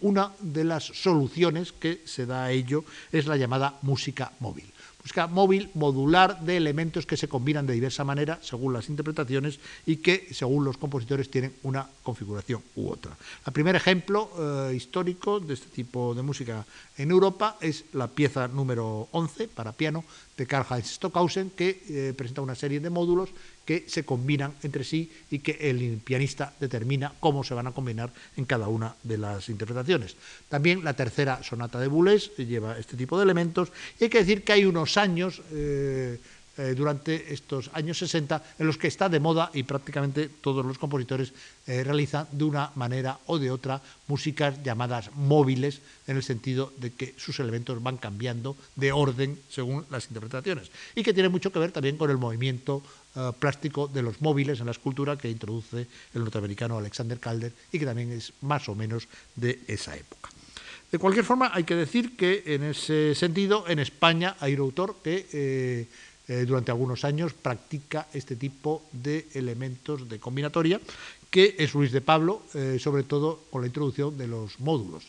una de las soluciones que se da a ello es la llamada música móvil música móvil modular de elementos que se combinan de diversa manera según las interpretaciones y que según los compositores tienen una configuración u otra. El primer ejemplo eh, histórico de este tipo de música en Europa es la pieza número 11 para piano de Karl-Heinz Stockhausen que eh, presenta una serie de módulos que se combinan entre sí y que el pianista determina cómo se van a combinar en cada una de las interpretaciones. También la tercera sonata de Boulez lleva este tipo de elementos y hay que decir que hay unos años eh, eh, durante estos años 60 en los que está de moda y prácticamente todos los compositores eh, realizan de una manera o de otra músicas llamadas móviles en el sentido de que sus elementos van cambiando de orden según las interpretaciones y que tiene mucho que ver también con el movimiento eh, plástico de los móviles en la escultura que introduce el norteamericano Alexander Calder y que también es más o menos de esa época. De cualquier forma, hay que decir que en ese sentido, en España hay un autor que eh, durante algunos años practica este tipo de elementos de combinatoria, que es Luis de Pablo, eh, sobre todo con la introducción de los módulos.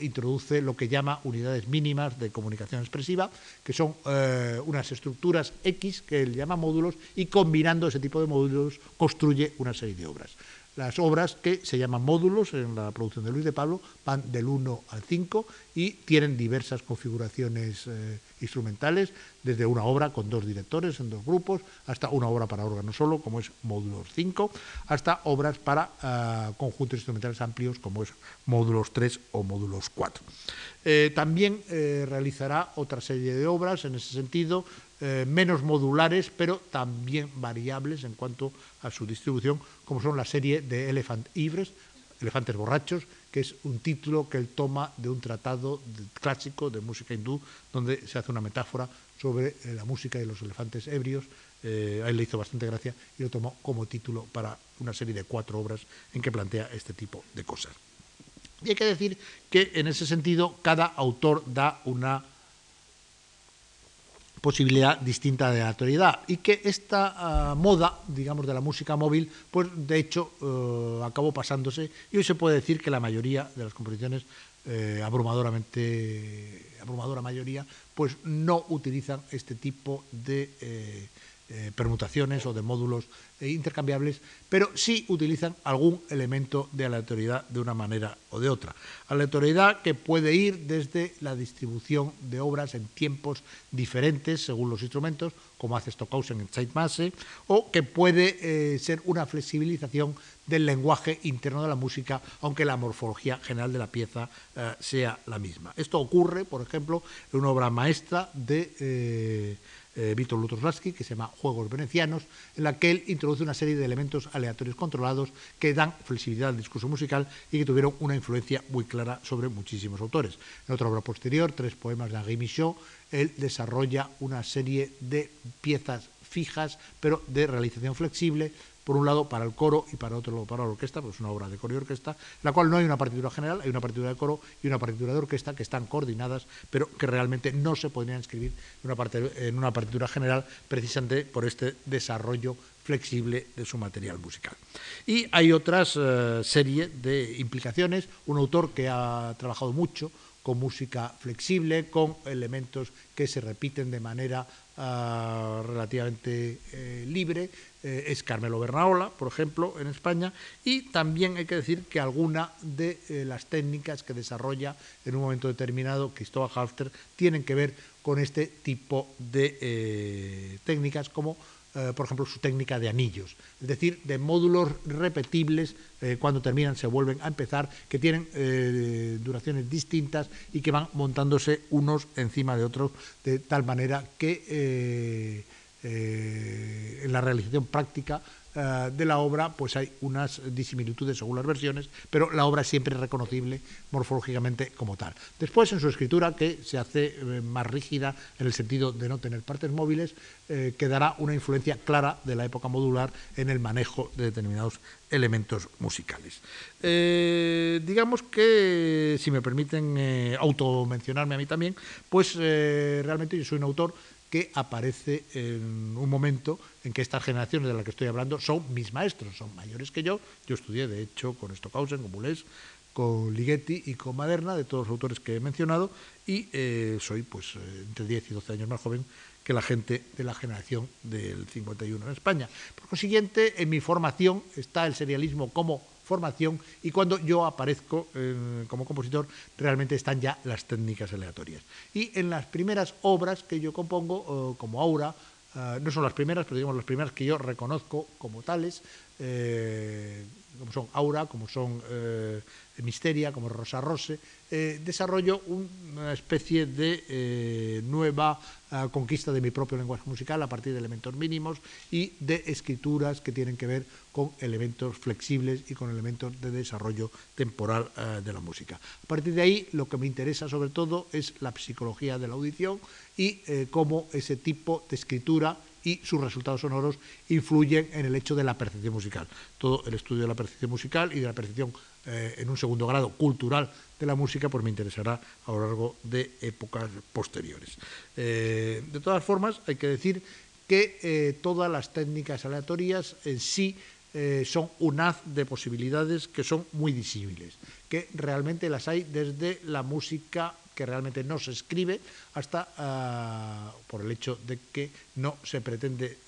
Introduce lo que llama unidades mínimas de comunicación expresiva, que son eh, unas estructuras X que él llama módulos, y combinando ese tipo de módulos construye una serie de obras. Las obras que se llaman módulos en la producción de Luis de Pablo van del 1 al 5 y tienen diversas configuraciones eh, instrumentales, desde una obra con dos directores en dos grupos, hasta una obra para órgano solo, como es módulos 5, hasta obras para eh, conjuntos instrumentales amplios, como es módulos 3 o módulos 4. Eh, también realizará otra serie de obras en ese sentido, eh, menos modulares, pero también variables en cuanto a su distribución, como son la serie de Elephant Ivres, Elefantes Borrachos, que es un título que él toma de un tratado clásico de música hindú, donde se hace una metáfora sobre eh, la música de los elefantes ebrios. Eh, a él le hizo bastante gracia y lo tomó como título para una serie de cuatro obras en que plantea este tipo de cosas. Y hay que decir que en ese sentido cada autor da una posibilidad distinta de aleatoriedad y que esta ah, moda, digamos, de la música móvil, pues de hecho eh, acabó pasándose. Y hoy se puede decir que la mayoría de las composiciones, eh, abrumadoramente, abrumadora mayoría, pues no utilizan este tipo de eh, permutaciones o de módulos intercambiables, pero sí utilizan algún elemento de aleatoriedad de una manera o de otra. Aleatoriedad que puede ir desde la distribución de obras en tiempos diferentes según los instrumentos, como hace Stockhausen en Zeitmasse, o que puede eh, ser una flexibilización del lenguaje interno de la música, aunque la morfología general de la pieza eh, sea la misma. Esto ocurre, por ejemplo, en una obra maestra de eh, Víctor Lutoslawski, que se llama Juegos Venecianos, en la que él introduce una serie de elementos aleatorios controlados que dan flexibilidad al discurso musical y que tuvieron una influencia muy clara sobre muchísimos autores. En otra obra posterior, tres poemas de Henri él desarrolla una serie de piezas fijas, pero de realización flexible, por un lado para el coro y para otro lado para la orquesta, pues es una obra de coro y orquesta, en la cual no hay una partitura general, hay una partitura de coro y una partitura de orquesta que están coordinadas, pero que realmente no se podrían escribir en una, en una partitura general precisamente por este desarrollo flexible de su material musical. Y hay otras eh, serie de implicaciones, un autor que ha trabajado mucho con música flexible, con elementos que se repiten de manera uh, relativamente eh, libre. Eh, es Carmelo Bernaola, por ejemplo, en España, y también hay que decir que alguna de eh, las técnicas que desarrolla en un momento determinado Cristóbal Halfter tienen que ver con este tipo de técnicas como eh, por ejemplo, su técnica de anillos, es decir, de módulos repetibles, eh, cuando terminan se vuelven a empezar, que tienen eh, duraciones distintas y que van montándose unos encima de otros, de tal manera que en la realización práctica uh, de la obra pues hay unas disimilitudes según las versiones, pero la obra es siempre reconocible morfológicamente como tal. Después, en su escritura, que se hace eh, más rígida en el sentido de no tener partes móviles, eh, quedará una influencia clara de la época modular en el manejo de determinados elementos musicales. Eh, digamos que, si me permiten eh, automencionarme a mí también, pues eh, realmente yo soy un autor que aparece en un momento en que estas generaciones de las que estoy hablando son mis maestros, son mayores que yo. Yo estudié, de hecho, con Stockhausen, con Boulez, con Ligeti y con Maderna, de todos los autores que he mencionado, y eh, soy pues eh, entre 10 y 12 años más joven que la gente de la generación del 51 en España. Por consiguiente, en mi formación está el serialismo como formación y cuando yo aparezco eh, como compositor realmente están ya las técnicas aleatorias. Y en las primeras obras que yo compongo, eh, como Aura, eh, no son las primeras, pero digamos las primeras que yo reconozco como tales, como son Aura, como son Misteria, como Rosa Rose, eh, desarrollo una especie de eh, nueva uh, conquista de mi propio lenguaje musical a partir de elementos mínimos y de escrituras que tienen que ver con elementos flexibles y con elementos de desarrollo temporal uh, de la música. A partir de ahí, lo que me interesa sobre todo es la psicología de la audición y eh, cómo ese tipo de escritura y sus resultados sonoros influyen en el hecho de la percepción musical. Todo el estudio de la percepción musical y de la percepción eh, en un segundo grado cultural de la música, pues me interesará a lo largo de épocas posteriores. Eh, de todas formas, hay que decir que eh, todas las técnicas aleatorias en sí son un haz de posibilidades que son muy disímiles, que realmente las hay desde la música que realmente no se escribe hasta uh, por el hecho de que no se pretende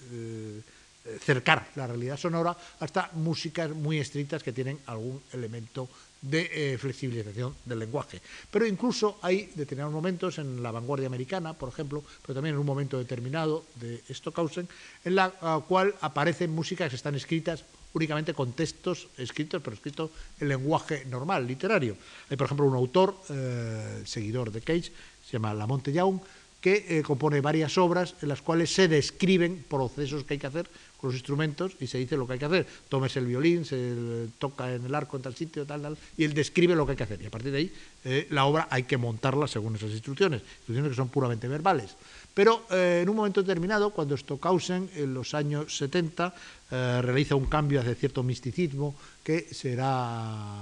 cercar la realidad sonora hasta músicas muy estrictas que tienen algún elemento de eh, flexibilización del lenguaje. Pero incluso hay determinados momentos en la vanguardia americana, por ejemplo, pero también en un momento determinado de Stockhausen, en la uh, cual aparecen músicas que están escritas únicamente con textos escritos, pero escritos en lenguaje normal, literario. Hay, por ejemplo, un autor, eh, seguidor de Cage, se llama Lamonte Young, que eh, compone varias obras en las cuales se describen procesos que hay que hacer con los instrumentos y se dice lo que hay que hacer. Tomes el violín, se toca en el arco en tal sitio, tal, tal, y él describe lo que hay que hacer. Y a partir de ahí, eh, la obra hay que montarla según esas instrucciones, instrucciones que son puramente verbales. Pero eh, en un momento determinado, cuando Stockhausen, en los años 70, eh, realiza un cambio hacia cierto misticismo que será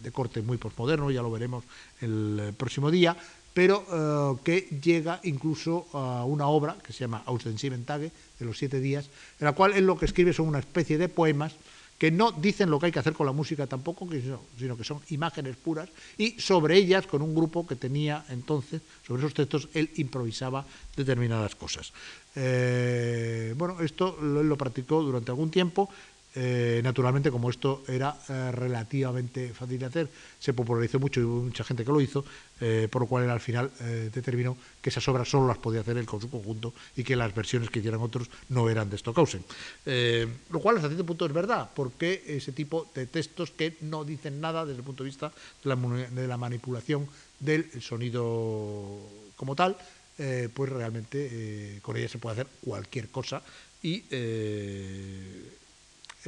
de corte muy postmoderno, ya lo veremos el próximo día, pero uh, que llega incluso a una obra que se llama Austensiven Tage, de los siete días, en la cual él lo que escribe son una especie de poemas que no dicen lo que hay que hacer con la música tampoco, sino que son imágenes puras, y sobre ellas, con un grupo que tenía entonces, sobre esos textos, él improvisaba determinadas cosas. Eh, bueno, esto lo, lo practicó durante algún tiempo, eh, naturalmente, como esto era eh, relativamente fácil de hacer, se popularizó mucho y hubo mucha gente que lo hizo, eh, por lo cual él al final determinó que esas obras solo las podía hacer él con su conjunto y que las versiones que hicieran otros no eran de Stockhausen. Eh, lo cual hasta cierto punto es verdad, porque ese tipo de textos que no dicen nada desde el punto de vista de la, de la manipulación del sonido como tal, pues realmente con ella se puede hacer cualquier cosa y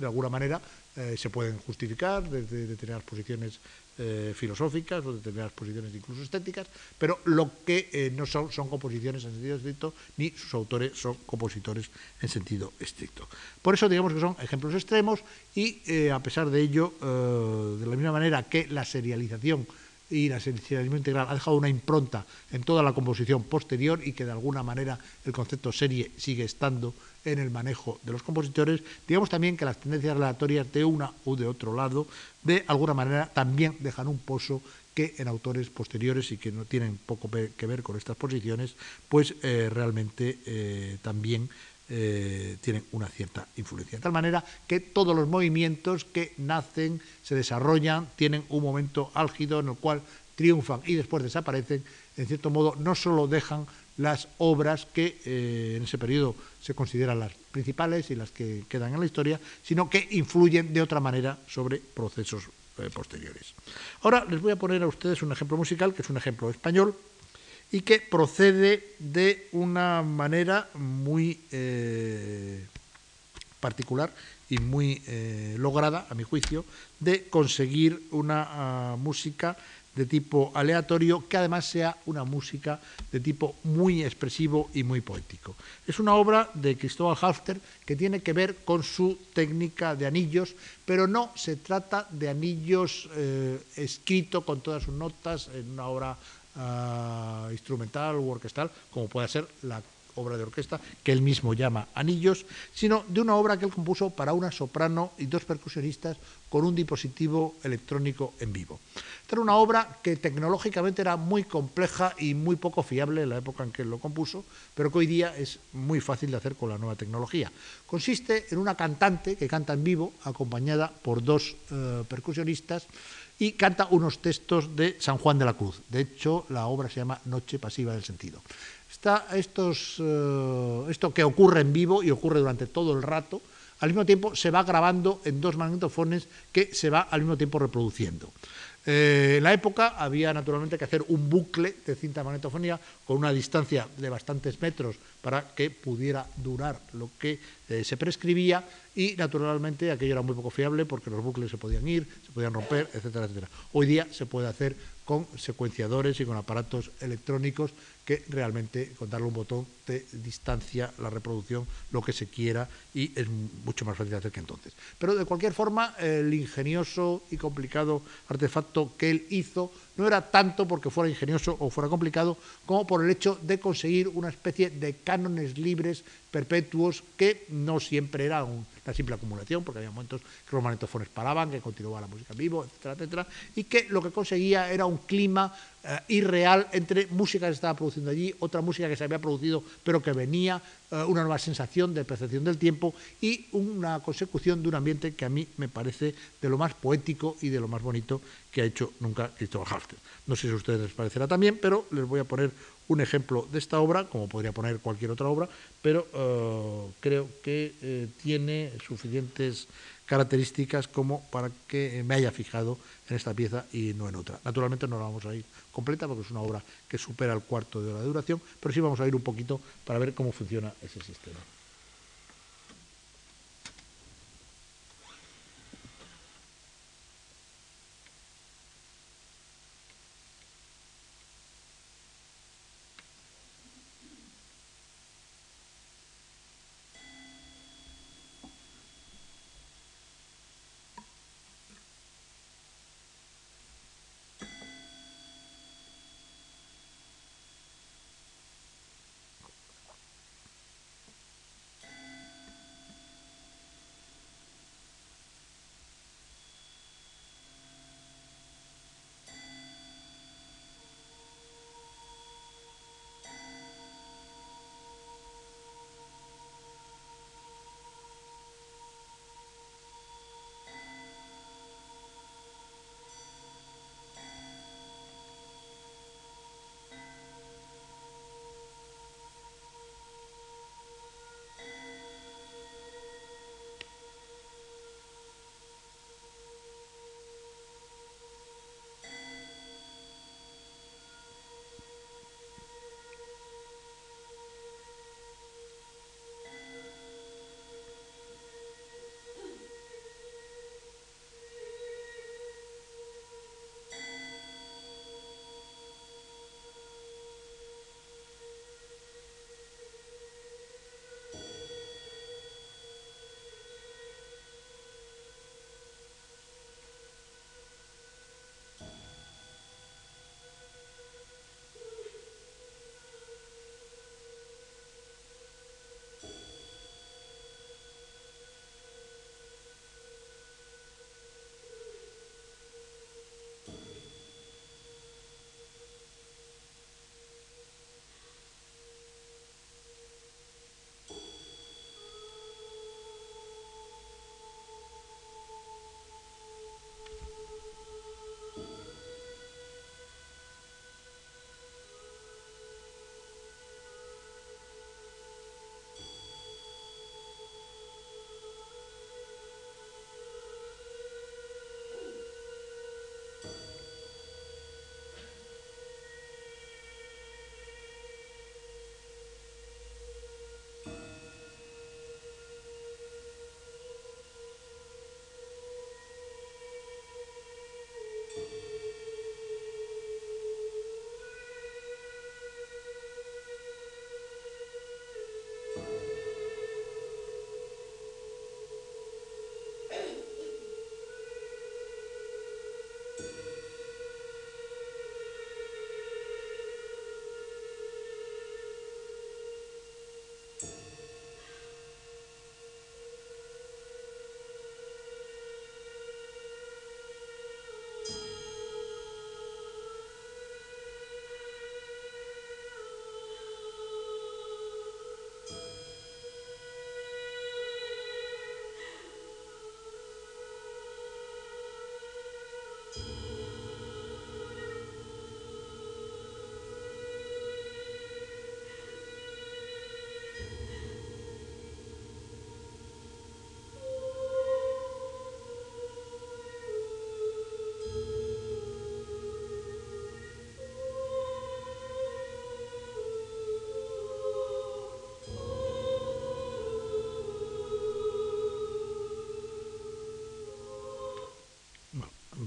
de alguna manera eh, se pueden justificar desde determinadas posiciones eh, filosóficas o determinadas posiciones incluso estéticas, pero lo que eh, no son son composiciones en sentido estricto, ni sus autores son compositores en sentido estricto. Por eso digamos que son ejemplos extremos y a pesar de ello, de la misma manera que la serialización y la serialismo integral ha dejado una impronta en toda la composición posterior y que de alguna manera el concepto serie sigue estando en el manejo de los compositores, digamos también que las tendencias relatorias de una u de otro lado, de alguna manera también dejan un pozo que en autores posteriores y que no tienen poco que ver con estas posiciones, pues eh, realmente eh, también eh, tienen una cierta influencia. De tal manera que todos los movimientos que nacen, se desarrollan, tienen un momento álgido en el cual triunfan y después desaparecen, en cierto modo no solo dejan las obras que eh, en ese periodo se consideran las principales y las que quedan en la historia, sino que influyen de otra manera sobre procesos eh, posteriores. Ahora les voy a poner a ustedes un ejemplo musical, que es un ejemplo español, y que procede de una manera muy eh, particular y muy lograda, a mi juicio, de conseguir una ah, música de tipo aleatorio, que además sea una música de tipo muy expresivo y muy poético. Es una obra de Cristóbal Halfter que tiene que ver con su técnica de anillos, pero no se trata de anillos eh, escrito con todas sus notas en una obra ah, instrumental o orquestal, como puede ser la obra de orquesta que él mismo llama Anillos, sino de una obra que él compuso para una soprano y dos percusionistas con un dispositivo electrónico en vivo. Era una obra que tecnológicamente era muy compleja y muy poco fiable en la época en que lo compuso, pero que hoy día es muy fácil de hacer con la nueva tecnología. Consiste en una cantante que canta en vivo, acompañada por dos eh, percusionistas, y canta unos textos de San Juan de la Cruz. De hecho, la obra se llama Noche Pasiva del Sentido eh, esto que ocurre en vivo y ocurre durante todo el rato, al mismo tiempo se va grabando en dos magnetofones que se va al mismo tiempo reproduciendo. Eh, en la época había naturalmente que hacer un bucle de cinta magnetofonía con una distancia de bastantes metros para que pudiera durar lo que eh, se prescribía y naturalmente aquello era muy poco fiable porque los bucles se podían ir, se podían romper, etcétera, etcétera. Hoy día se puede hacer con secuenciadores y con aparatos electrónicos que realmente con darle un botón te distancia la reproducción lo que se quiera y es mucho más fácil de hacer que entonces. Pero de cualquier forma, el ingenioso y complicado artefacto que él hizo no era tanto porque fuera ingenioso o fuera complicado, como por el hecho de conseguir una especie de cánones libres perpetuos que no siempre eran una simple acumulación, porque había momentos que los magnetofones paraban, que continuaba la música en vivo, etcétera, etcétera, y que lo que conseguía era un clima eh, irreal entre música que se estaba produciendo allí, otra música que se había producido pero que venía, eh, una nueva sensación de percepción del tiempo y una consecución de un ambiente que a mí me parece de lo más poético y de lo más bonito que ha hecho nunca Cristóbal Halfter. No sé si a ustedes les parecerá también, pero les voy a poner un ejemplo de esta obra, como podría poner cualquier otra obra, pero eh, creo que tiene suficientes características como para que me haya fijado en esta pieza y no en otra. Naturalmente no la vamos a ir completa porque es una obra que supera el cuarto de hora de duración, pero sí vamos a ir un poquito para ver cómo funciona ese sistema.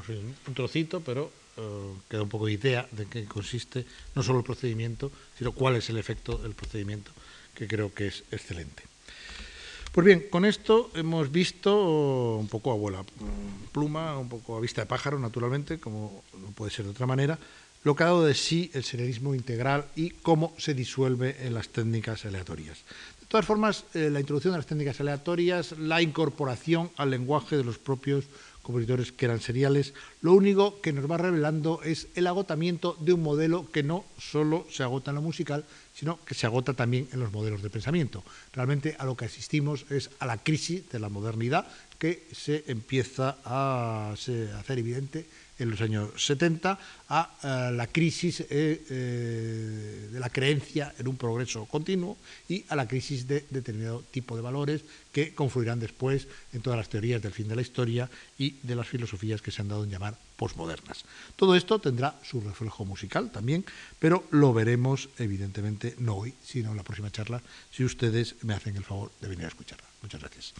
Un trocito, pero eh, queda un poco de idea de qué consiste no solo el procedimiento, sino cuál es el efecto del procedimiento, que creo que es excelente. Pues bien, con esto hemos visto un poco a abuela pluma, un poco a vista de pájaro, naturalmente, como no puede ser de otra manera, lo que ha dado de sí el serialismo integral y cómo se disuelve en las técnicas aleatorias. De todas formas, eh, la introducción de las técnicas aleatorias, la incorporación al lenguaje de los propios compositores que eran seriales, lo único que nos va revelando es el agotamiento de un modelo que no solo se agota en lo musical, sino que se agota también en los modelos de pensamiento. Realmente a lo que asistimos es a la crisis de la modernidad que se empieza a hacer evidente en los años 70 a, eh, la crisis eh, eh, de la creencia en un progreso continuo y a la crisis de determinado tipo de valores que confluirán después en todas las teorías del fin de la historia y de las filosofías que se han dado en llamar posmodernas. Todo esto tendrá su reflejo musical también, pero lo veremos evidentemente no hoy, sino en la próxima charla, si ustedes me hacen el favor de venir a escucharla. Muchas gracias.